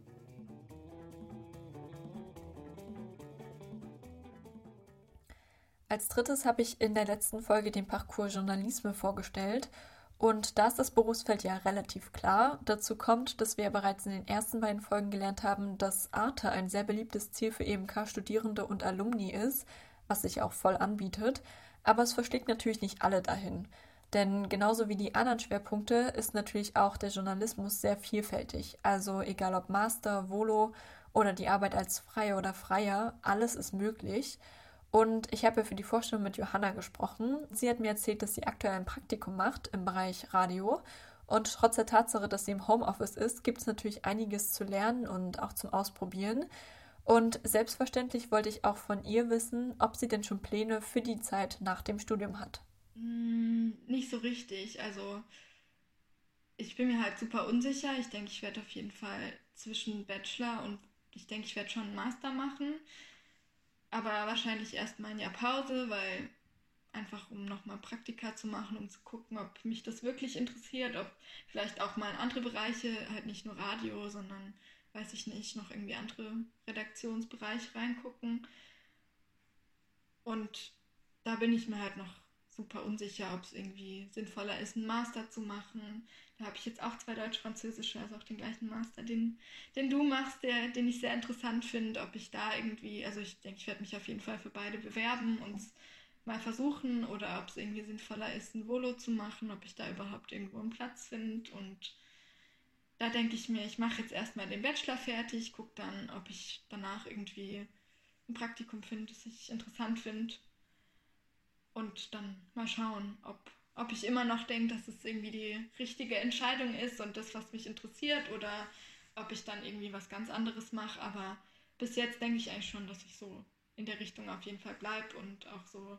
Als drittes habe ich in der letzten Folge den Parcours Journalisme vorgestellt Und da ist das Berufsfeld ja relativ klar. Dazu kommt, dass wir bereits in den ersten beiden Folgen gelernt haben, dass Arte ein sehr beliebtes Ziel für EMK-Studierende und Alumni ist, was sich auch voll anbietet. Aber es versteckt natürlich nicht alle dahin. Denn genauso wie die anderen Schwerpunkte ist natürlich auch der Journalismus sehr vielfältig. Also egal ob Master, Volo oder die Arbeit als Freier oder Freier, alles ist möglich. Und ich habe für die Vorstellung mit Johanna gesprochen. Sie hat mir erzählt, dass sie aktuell ein Praktikum macht im Bereich Radio. Und trotz der Tatsache, dass sie im Homeoffice ist, gibt es natürlich einiges zu lernen und auch zum Ausprobieren. Und selbstverständlich wollte ich auch von ihr wissen, ob sie denn schon Pläne für die Zeit nach dem Studium hat. Mm, nicht so richtig. Also ich bin mir halt super unsicher. Ich denke, ich werde auf jeden Fall zwischen Bachelor und ich denke, ich werde schon einen Master machen. Aber wahrscheinlich erstmal ein Jahr Pause, weil einfach um nochmal Praktika zu machen, um zu gucken, ob mich das wirklich interessiert, ob vielleicht auch mal in andere Bereiche, halt nicht nur Radio, sondern weiß ich nicht, noch irgendwie andere Redaktionsbereiche reingucken. Und da bin ich mir halt noch super unsicher, ob es irgendwie sinnvoller ist, einen Master zu machen. Da habe ich jetzt auch zwei Deutsch-Französische, also auch den gleichen Master, den, den du machst, der, den ich sehr interessant finde, ob ich da irgendwie, also ich denke, ich werde mich auf jeden Fall für beide bewerben und mal versuchen oder ob es irgendwie sinnvoller ist, ein Volo zu machen, ob ich da überhaupt irgendwo einen Platz finde und da denke ich mir, ich mache jetzt erstmal den Bachelor fertig, gucke dann, ob ich danach irgendwie ein Praktikum finde, das ich interessant finde und dann mal schauen, ob, ob ich immer noch denke, dass es irgendwie die richtige Entscheidung ist und das, was mich interessiert, oder ob ich dann irgendwie was ganz anderes mache. Aber bis jetzt denke ich eigentlich schon, dass ich so in der Richtung auf jeden Fall bleibe und auch so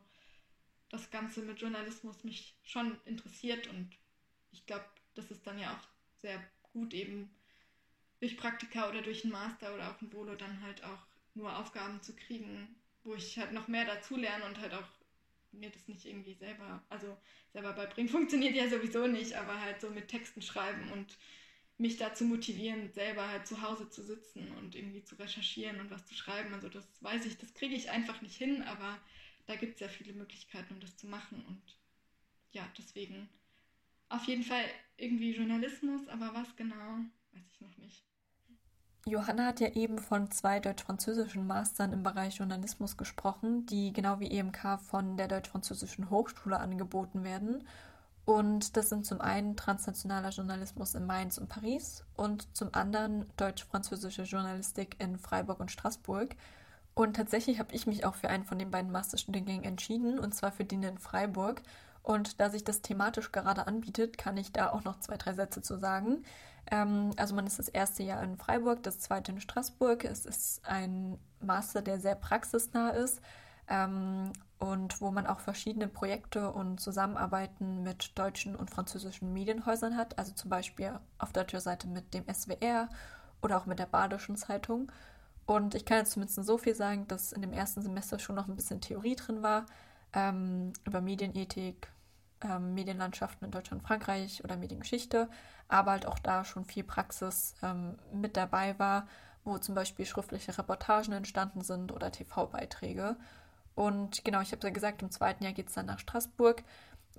das Ganze mit Journalismus mich schon interessiert. Und ich glaube, das ist dann ja auch sehr gut eben durch Praktika oder durch einen Master oder auch ein Volo dann halt auch nur Aufgaben zu kriegen, wo ich halt noch mehr dazu lerne und halt auch mir das nicht irgendwie selber, also selber beibringen, funktioniert ja sowieso nicht, aber halt so mit Texten schreiben und mich dazu motivieren, selber halt zu Hause zu sitzen und irgendwie zu recherchieren und was zu schreiben. Also das weiß ich, das kriege ich einfach nicht hin, aber da gibt es ja viele Möglichkeiten, um das zu machen. Und ja, deswegen auf jeden Fall irgendwie Journalismus, aber was genau, weiß ich noch nicht. Johanna hat ja eben von zwei deutsch-französischen Mastern im Bereich Journalismus gesprochen, die genau wie EMK von der Deutsch-Französischen Hochschule angeboten werden. Und das sind zum einen transnationaler Journalismus in Mainz und Paris und zum anderen deutsch-französische Journalistik in Freiburg und Straßburg. Und tatsächlich habe ich mich auch für einen von den beiden Masterstudiengängen entschieden, und zwar für den in Freiburg. Und da sich das thematisch gerade anbietet, kann ich da auch noch zwei, drei Sätze zu sagen. Ähm, also man ist das erste Jahr in Freiburg, das zweite in Straßburg. Es ist ein Master, der sehr praxisnah ist ähm, und wo man auch verschiedene Projekte und Zusammenarbeiten mit deutschen und französischen Medienhäusern hat. Also zum Beispiel auf deutscher Seite mit dem SWR oder auch mit der Badischen Zeitung. Und ich kann jetzt zumindest so viel sagen, dass in dem ersten Semester schon noch ein bisschen Theorie drin war ähm, über Medienethik, ähm, Medienlandschaften in Deutschland, Frankreich oder Mediengeschichte, aber halt auch da schon viel Praxis ähm, mit dabei war, wo zum Beispiel schriftliche Reportagen entstanden sind oder TV-Beiträge. Und genau, ich habe ja gesagt, im zweiten Jahr geht es dann nach Straßburg,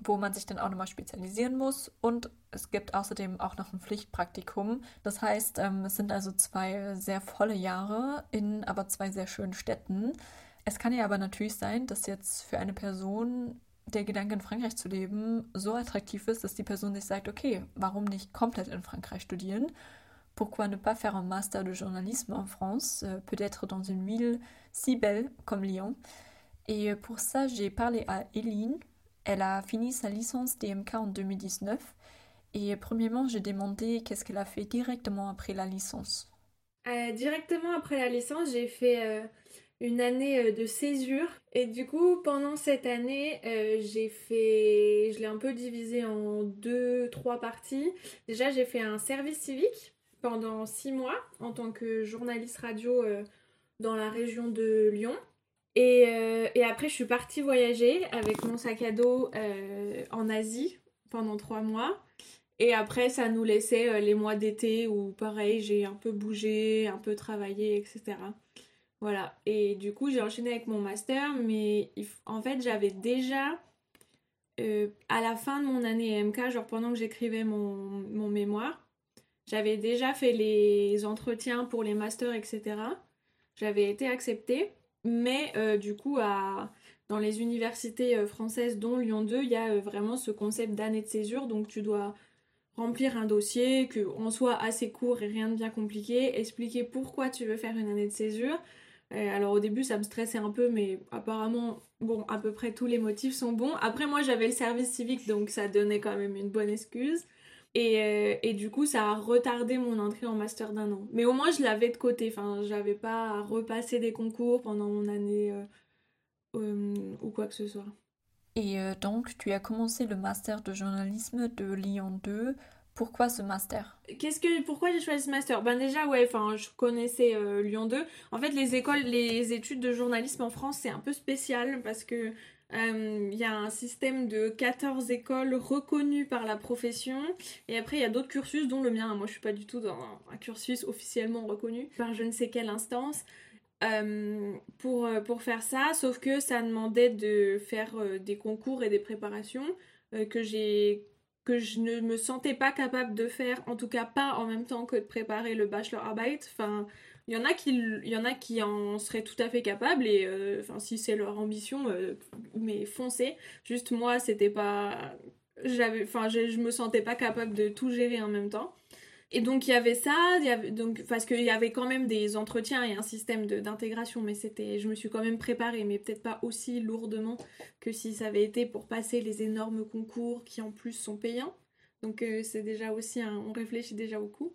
wo man sich dann auch nochmal spezialisieren muss. Und es gibt außerdem auch noch ein Pflichtpraktikum. Das heißt, ähm, es sind also zwei sehr volle Jahre in aber zwei sehr schönen Städten. Es kann ja aber natürlich sein, dass jetzt für eine Person der Gedanke in Frankreich zu leben so attraktiv ist, dass die Person sich sagt, okay, warum nicht komplett in Frankreich studieren? Pourquoi ne pas faire un master de journalisme en France, euh, peut-être dans une ville si belle comme Lyon? Et pour ça, j'ai parlé à Eline. Elle a fini sa licence DMK en 2019. Et premièrement, j'ai demandé qu'est-ce qu'elle a fait directement après la licence. Euh, directement après la licence, j'ai fait euh, une année euh, de césure. Et du coup, pendant cette année, euh, j'ai fait. Je l'ai un peu divisé en deux, trois parties. Déjà, j'ai fait un service civique pendant six mois en tant que journaliste radio euh, dans la région de Lyon. Et, et, après, je suis partie voyager avec mon sac à dos en Asie pendant trois mois. Et après, ça nous laissait les mois d'été où, pareil, j'ai un peu bougé, un peu travaillé, etc. Voilà, et du coup j'ai enchaîné avec mon master, mais en fait j'avais déjà, euh, à la fin de mon année MK, genre pendant que j'écrivais mon, mon, mémoire, j'avais déjà fait les entretiens pour les masters, etc. J'avais été acceptée, mais euh, du coup à, dans les universités euh, françaises, dont Lyon 2, il y a vraiment ce concept d'année de césure, donc tu dois remplir un dossier, qu'on soit assez court et rien de bien compliqué, expliquer pourquoi tu veux faire une année de césure, alors au début ça me stressait un peu mais apparemment bon à peu près tous les motifs sont bons. Après moi j'avais le service civique donc ça donnait quand même une bonne excuse. Et, euh, du coup, ça a retardé mon entrée en master d'un an. Mais au moins, je l'avais de côté. Enfin, j'avais pas à repasser des concours pendant mon année euh, euh, ou quoi que ce soit. Et donc, tu as commencé le master de journalisme de Lyon 2 pourquoi ce master? Qu'est-ce que pourquoi j'ai choisi ce master? Ben déjà ouais, enfin je connaissais euh, Lyon 2. En fait, les écoles les études de journalisme en France, c'est un peu spécial parce que euh, il y a un système de 14 écoles reconnues par la profession et après il y a d'autres cursus dont le mien. Moi, je suis pas du tout dans un cursus officiellement reconnu par je ne sais quelle instance. Euh, pour, pour faire ça, sauf que ça demandait de faire des concours et des préparations que j'ai que je ne me sentais pas capable de faire, en tout cas pas en même temps que de préparer le bachelor arbeit. Enfin, il y en a qui, il y en a qui en seraient tout à fait capables et euh, enfin si c'est leur ambition, euh, mais foncez. Juste moi, c'était pas, j'avais, enfin je, je me sentais pas capable de tout gérer en même temps. Et donc il y avait ça, donc, parce qu'il y avait quand même des entretiens et un système d'intégration, mais c'était, je me suis quand même préparée, mais peut-être pas aussi lourdement que si ça avait été pour passer les énormes concours qui en plus sont payants. Donc euh, c'est déjà aussi, on réfléchit déjà beaucoup.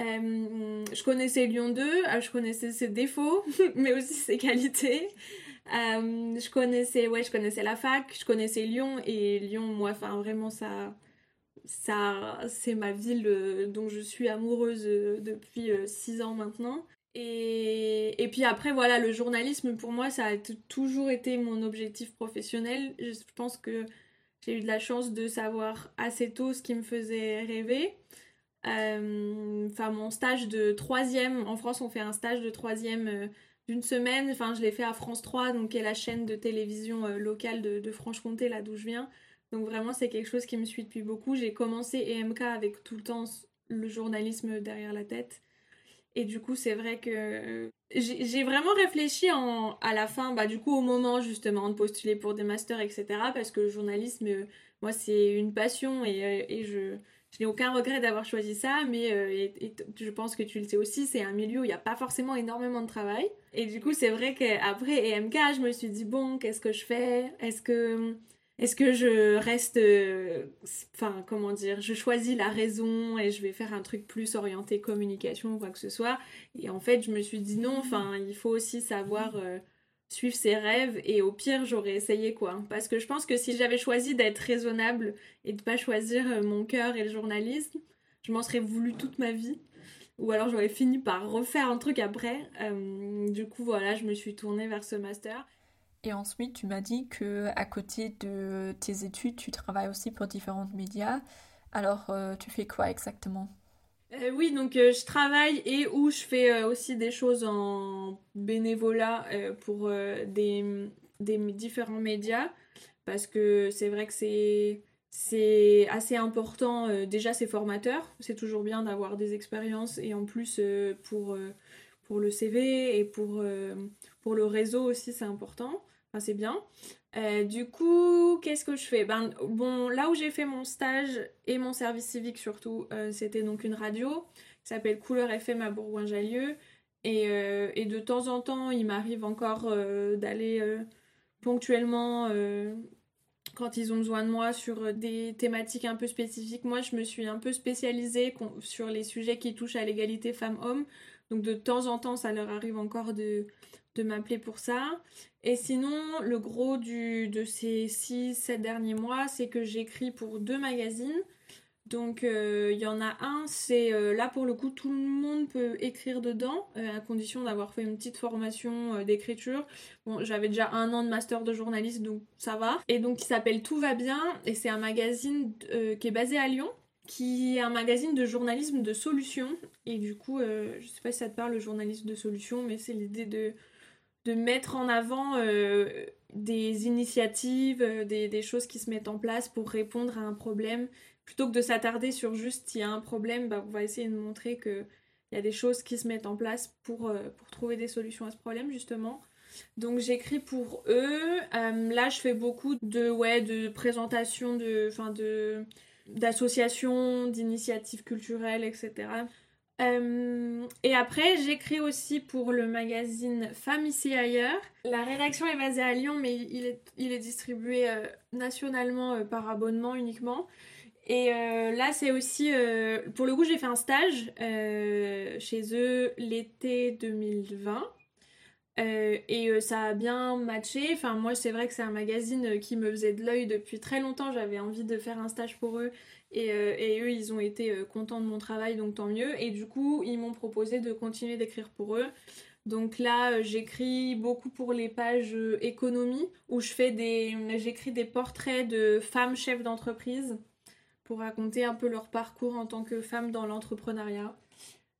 Euh, je connaissais Lyon 2, euh, je connaissais ses défauts, mais aussi ses qualités. je connaissais, ouais, je connaissais la fac, je connaissais Lyon et Lyon, moi, enfin vraiment ça ça, c'est ma ville euh, dont je suis amoureuse euh, depuis euh, six ans maintenant. Et, puis après, voilà, le journalisme, pour moi, ça a toujours été mon objectif professionnel. Je pense que j'ai eu de la chance de savoir assez tôt ce qui me faisait rêver. Enfin, mon stage de troisième, en France, on fait un stage de troisième d'une semaine. Enfin, je l'ai fait à France 3, donc qui est la chaîne de télévision locale de, de Franche-Comté, là d'où je viens. Donc vraiment, c'est quelque chose qui me suit depuis beaucoup. J'ai commencé EMK avec tout le temps le journalisme derrière la tête. Et du coup, c'est vrai que j'ai vraiment réfléchi en, à la fin, bah, du coup, au moment justement de postuler pour des masters, etc. Parce que le journalisme, euh, moi, c'est une passion et, euh, et je, je n'ai aucun regret d'avoir choisi ça, mais euh, je pense que tu le sais aussi, c'est un milieu où il n'y a pas forcément énormément de travail. Et du coup, c'est vrai qu'après EMK, je me suis dit, bon, qu'est-ce que je fais? Est-ce que est-ce que je reste, euh, enfin comment dire, je choisis la raison et je vais faire un truc plus orienté communication ou quoi que ce soit. Et en fait, je me suis dit non, enfin il faut aussi savoir euh, suivre ses rêves et au pire j'aurais essayé quoi. Parce que je pense que si j'avais choisi d'être raisonnable et de pas choisir euh, mon cœur et le journalisme, je m'en serais voulu toute ma vie. Ou alors j'aurais fini par refaire un truc après. du coup voilà, je me suis tournée vers ce master. Et ensuite, tu m'as dit que à côté de tes études, tu travailles aussi pour différents médias. Alors, euh, tu fais quoi exactement? Euh, Oui, donc euh, je travaille et où je fais aussi des choses en bénévolat pour des, des, différents médias. Parce que c'est vrai que c'est c'est assez important. déjà, c'est formateur. C'est toujours bien d'avoir des expériences et en plus pour, pour le CV et pour, le réseau aussi, c'est important. C'est bien. Euh, du coup, qu'est-ce que je fais? Ben, bon, Là où j'ai fait mon stage et mon service civique surtout, euh, c'était donc une radio qui s'appelle Couleur FM à Bourgoin-Jallieu. Et, euh, et, de temps en temps, il m'arrive encore d'aller ponctuellement quand ils ont besoin de moi sur des thématiques un peu spécifiques. Moi, je me suis un peu spécialisée sur les sujets qui touchent à l'égalité femmes-hommes. Donc de temps en temps, ça leur arrive encore de, de m'appeler pour ça. Et sinon, le gros du, de ces 6-7 derniers mois, c'est que j'écris pour deux magazines. Donc euh, il y en a un, c'est euh, là pour le coup tout le monde peut écrire dedans, euh, à condition d'avoir fait une petite formation d'écriture. Bon, j'avais déjà un an de master de journaliste, donc ça va. Et donc il s'appelle Tout va bien, et c'est un magazine qui est basé à Lyon, qui est un magazine de journalisme de solution. Et du coup, je sais pas si ça te parle le journalisme de solution, mais c'est l'idée de de mettre en avant euh, des initiatives, euh, des, choses qui se mettent en place pour répondre à un problème. Plutôt que de s'attarder sur juste s'il y a un problème, bah, on va essayer de montrer qu'il y a des choses qui se mettent en place pour, euh, pour trouver des solutions à ce problème, justement. Donc j'écris pour eux. là, je fais beaucoup de, ouais, de présentations, de, de, d'associations, d'initiatives culturelles, etc. Euh, et après, j'écris aussi pour le magazine Femmes ici ailleurs. La rédaction est basée à Lyon, mais il est, il est distribué euh, nationalement euh, par abonnement uniquement. Et là, c'est aussi... pour le coup, j'ai fait un stage chez eux l'été 2020. et ça a bien matché. Enfin, moi, c'est vrai que c'est un magazine qui me faisait de l'œil depuis très longtemps. J'avais envie de faire un stage pour eux. Euh, et, eux, ils ont été euh, contents de mon travail, donc tant mieux. Et du coup, ils m'ont proposé de continuer d'écrire pour eux. Donc là, euh, j'écris beaucoup pour les pages économie, où des, j'écris des portraits de femmes chefs d'entreprise pour raconter un peu leur parcours en tant que femmes dans l'entrepreneuriat.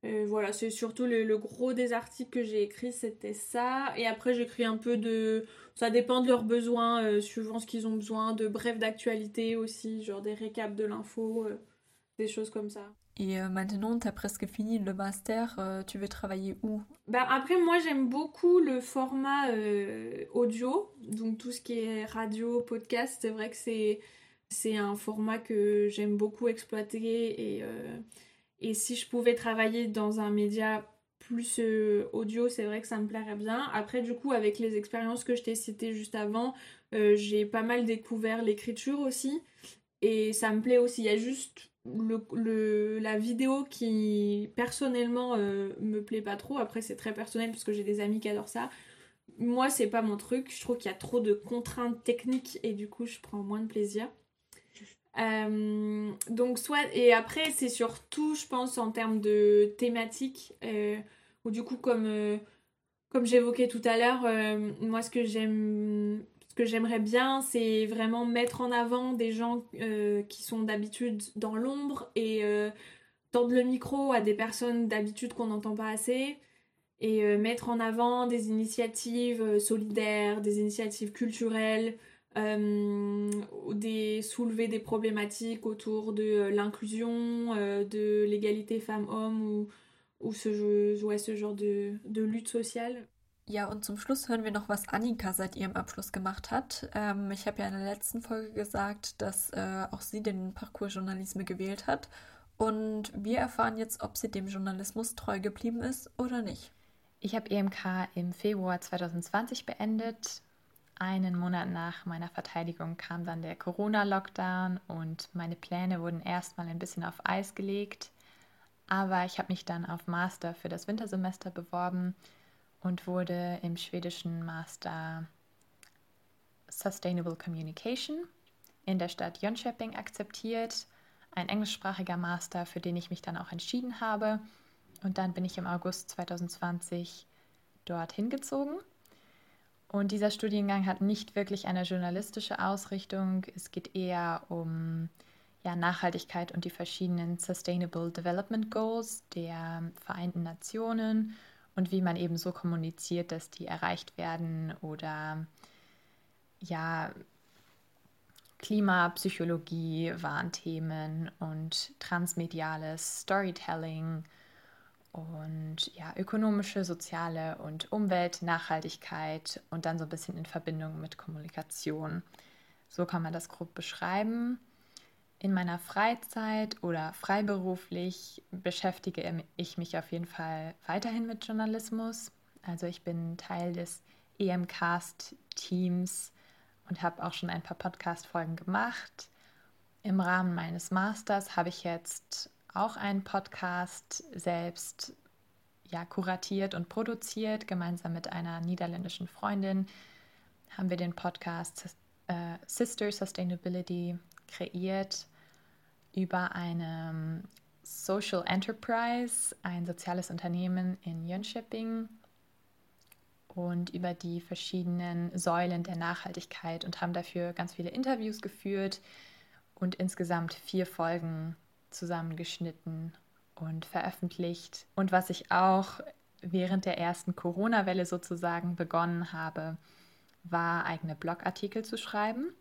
Voilà, c'est surtout le, gros des articles que j'ai écrits, c'était ça. Et après, j'écris un peu de ça dépend de leurs besoins, euh, suivant ce qu'ils ont besoin, de brefs d'actualité aussi, genre des récaps de l'info, euh, des choses comme ça. Et euh, maintenant, tu as presque fini le master, tu veux travailler où? Bah, Après, moi, j'aime beaucoup le format audio, donc tout ce qui est radio, podcast, c'est vrai que c'est, c'est un format que j'aime beaucoup exploiter et, et si je pouvais travailler dans un média plus euh, audio, c'est vrai que ça me plairait bien. Après, du coup, avec les expériences que je t'ai citées juste avant, euh, j'ai pas mal découvert l'écriture aussi. Et ça me plaît aussi. Il y a juste le, la vidéo qui, personnellement, euh, me plaît pas trop. Après, c'est très personnel parce que j'ai des amis qui adorent ça. Moi, c'est pas mon truc. Je trouve qu'il y a trop de contraintes techniques et du coup, je prends moins de plaisir. Donc soit et après c'est surtout je pense en termes de thématique ou du coup, comme, euh, comme j'évoquais tout à l'heure, euh, moi, ce que j'aime ce que j'aimerais bien, c'est vraiment mettre en avant des gens euh, qui sont d'habitude dans l'ombre et tendre le micro à des personnes d'habitude qu'on n'entend pas assez et mettre en avant des initiatives solidaires, des initiatives culturelles, des, soulever des problématiques autour de l'inclusion, de l'égalité femmes-hommes ou ou ce, ouais, ce genre de, de lutte sociale. Ja, und zum Schluss hören wir noch, was Annika seit ihrem Abschluss gemacht hat. Ähm, ich habe ja in der letzten Folge gesagt, dass äh, auch sie den Parcours Journalisme gewählt hat. Und wir erfahren jetzt, ob sie dem Journalismus treu geblieben ist oder nicht. Ich habe EMK im Februar 2020 beendet. Einen Monat nach meiner Verteidigung kam dann der Corona-Lockdown und meine Pläne wurden erstmal ein bisschen auf Eis gelegt. Aber ich habe mich dann auf Master für das Wintersemester beworben und wurde im schwedischen Master Sustainable Communication in der Stadt Jönköping akzeptiert. Ein englischsprachiger Master, für den ich mich dann auch entschieden habe. Und dann bin ich im August 2020 dorthin gezogen und dieser Studiengang hat nicht wirklich eine journalistische Ausrichtung. Es geht eher um ja, Nachhaltigkeit und die verschiedenen Sustainable Development Goals der Vereinten Nationen und wie man eben so kommuniziert, dass die erreicht werden oder ja, Klimapsychologie waren Themen und transmediales Storytelling und ja, ökonomische, soziale und Umwelt, Nachhaltigkeit und dann so ein bisschen in Verbindung mit Kommunikation. So kann man das grob beschreiben. In meiner Freizeit oder freiberuflich beschäftige ich mich auf jeden Fall weiterhin mit Journalismus. Also ich bin Teil des EMcast-Teams und habe auch schon ein paar Podcast-Folgen gemacht. Im Rahmen meines Masters habe ich jetzt auch einen Podcast selbst ja, kuratiert und produziert. Gemeinsam mit einer niederländischen Freundin haben wir den Podcast äh, Sister Sustainability kreiert über eine Social Enterprise, ein soziales Unternehmen in Jönköping und über die verschiedenen Säulen der Nachhaltigkeit und haben dafür ganz viele Interviews geführt und insgesamt vier Folgen zusammengeschnitten und veröffentlicht. Und was ich auch während der ersten Corona-Welle sozusagen begonnen habe, war eigene Blogartikel zu schreiben.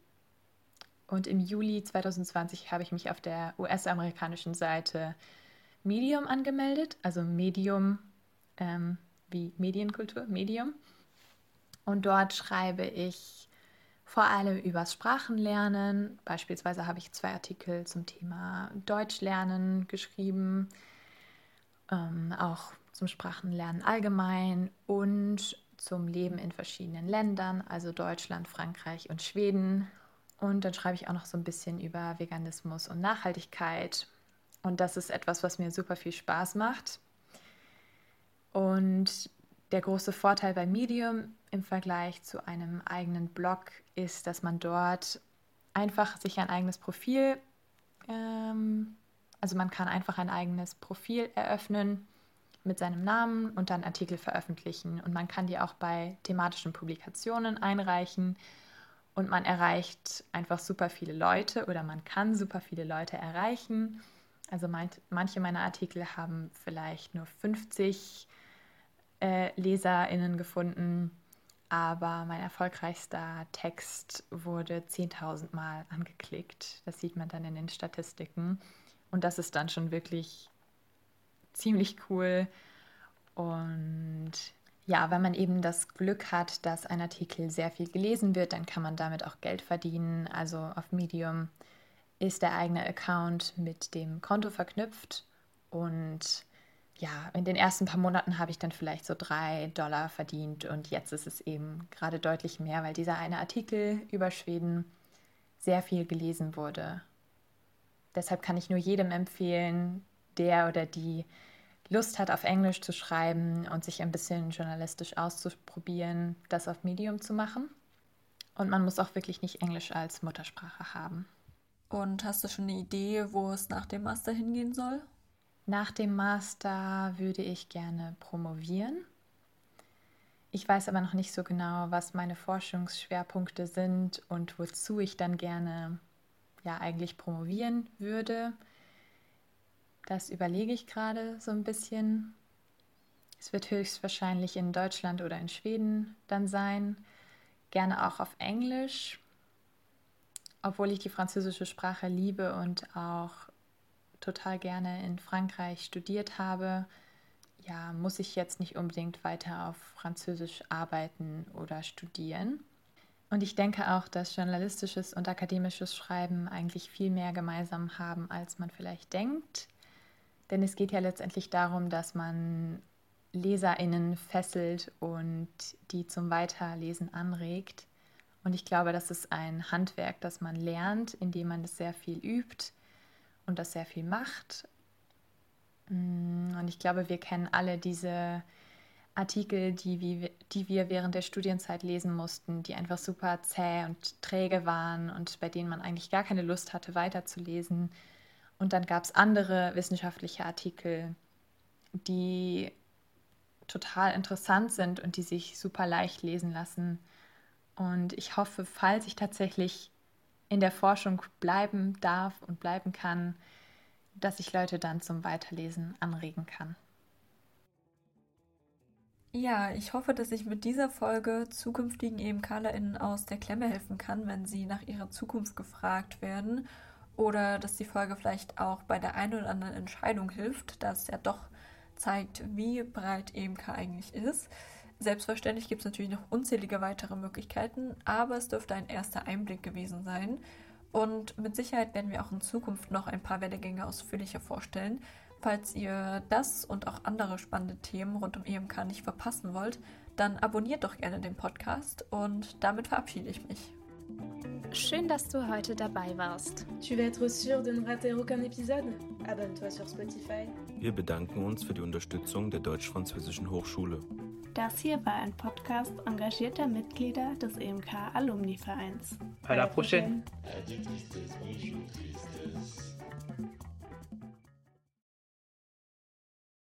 Und im Juli 2020 habe ich mich auf der US-amerikanischen Seite Medium angemeldet, also Medium ähm, wie Medienkultur, Medium. Und dort schreibe ich vor allem übers Sprachenlernen. Beispielsweise habe ich zwei Artikel zum Thema Deutschlernen geschrieben, ähm, auch zum Sprachenlernen allgemein und zum Leben in verschiedenen Ländern, also Deutschland, Frankreich und Schweden. Und dann schreibe ich auch noch so ein bisschen über Veganismus und Nachhaltigkeit. Und das ist etwas, was mir super viel Spaß macht. Und der große Vorteil bei Medium im Vergleich zu einem eigenen Blog ist, dass man dort einfach sich ein eigenes Profil, ähm, also man kann einfach ein eigenes Profil eröffnen mit seinem Namen und dann Artikel veröffentlichen. Und man kann die auch bei thematischen Publikationen einreichen. Und man erreicht einfach super viele Leute oder man kann super viele Leute erreichen. Also manche meiner Artikel haben vielleicht nur 50 äh, LeserInnen gefunden aber mein erfolgreichster Text wurde 10.000 Mal angeklickt. Das sieht man dann in den Statistiken. Und das ist dann schon wirklich ziemlich cool. Und ja, wenn man eben das Glück hat, dass ein Artikel sehr viel gelesen wird, dann kann man damit auch Geld verdienen. Also auf Medium ist der eigene Account mit dem Konto verknüpft und ja, in den ersten paar Monaten habe ich dann vielleicht so drei Dollar verdient und jetzt ist es eben gerade deutlich mehr, weil dieser eine Artikel über Schweden sehr viel gelesen wurde. Deshalb kann ich nur jedem empfehlen, der oder die Lust hat, auf Englisch zu schreiben und sich ein bisschen journalistisch auszuprobieren, das auf Medium zu machen. Und man muss auch wirklich nicht Englisch als Muttersprache haben. Und hast du schon eine Idee, wo es nach dem Master hingehen soll? Nach dem Master würde ich gerne promovieren. Ich weiß aber noch nicht so genau, was meine Forschungsschwerpunkte sind und wozu ich dann gerne ja eigentlich promovieren würde. Das überlege ich gerade so ein bisschen. Es wird höchstwahrscheinlich in Deutschland oder in Schweden dann sein. Gerne auch auf Englisch, obwohl ich die französische Sprache liebe und auch total gerne in Frankreich studiert habe, ja, muss ich jetzt nicht unbedingt weiter auf Französisch arbeiten oder studieren. Und ich denke auch, dass journalistisches und akademisches Schreiben eigentlich viel mehr gemeinsam haben, als man vielleicht denkt. Denn es geht ja letztendlich darum, dass man Leserinnen fesselt und die zum Weiterlesen anregt. Und ich glaube, das ist ein Handwerk, das man lernt, indem man es sehr viel übt und das sehr viel macht. Mm, und ich glaube, wir kennen alle diese Artikel, die die wir während der Studienzeit lesen mussten, die einfach super zäh und träge waren und bei denen man eigentlich gar keine Lust hatte, weiterzulesen. Und dann gab es andere wissenschaftliche Artikel, die total interessant sind und die sich super leicht lesen lassen. Und ich hoffe, falls ich tatsächlich in der Forschung bleiben darf und bleiben kann, dass ich Leute dann zum Weiterlesen anregen kann. Ja, ich hoffe, dass ich mit dieser Folge zukünftigen EMKlerInnen aus der Klemme helfen kann, wenn sie nach ihrer Zukunft gefragt werden. Oder dass die Folge vielleicht auch bei der einen oder anderen Entscheidung hilft, da es ja doch zeigt, wie breit EMK eigentlich ist. Selbstverständlich gibt es natürlich noch unzählige weitere Möglichkeiten, aber es dürfte ein erster Einblick gewesen sein. Und mit Sicherheit werden wir auch in Zukunft noch ein paar Werdegänge ausführlicher vorstellen. Falls ihr das und auch andere spannende Themen rund um EMK nicht verpassen wollt, dann abonniert doch gerne den Podcast und damit verabschiede ich mich. Schön, dass du heute dabei warst. Tu veux être sûr de ne rater aucun épisode? Abonne-toi sur Spotify. Wir bedanken uns für die Unterstützung der Deutsch-Französischen Hochschule. Das hier war ein Podcast engagierter Mitglieder des EMK Alumni Vereins. À la prochaine. prochaine.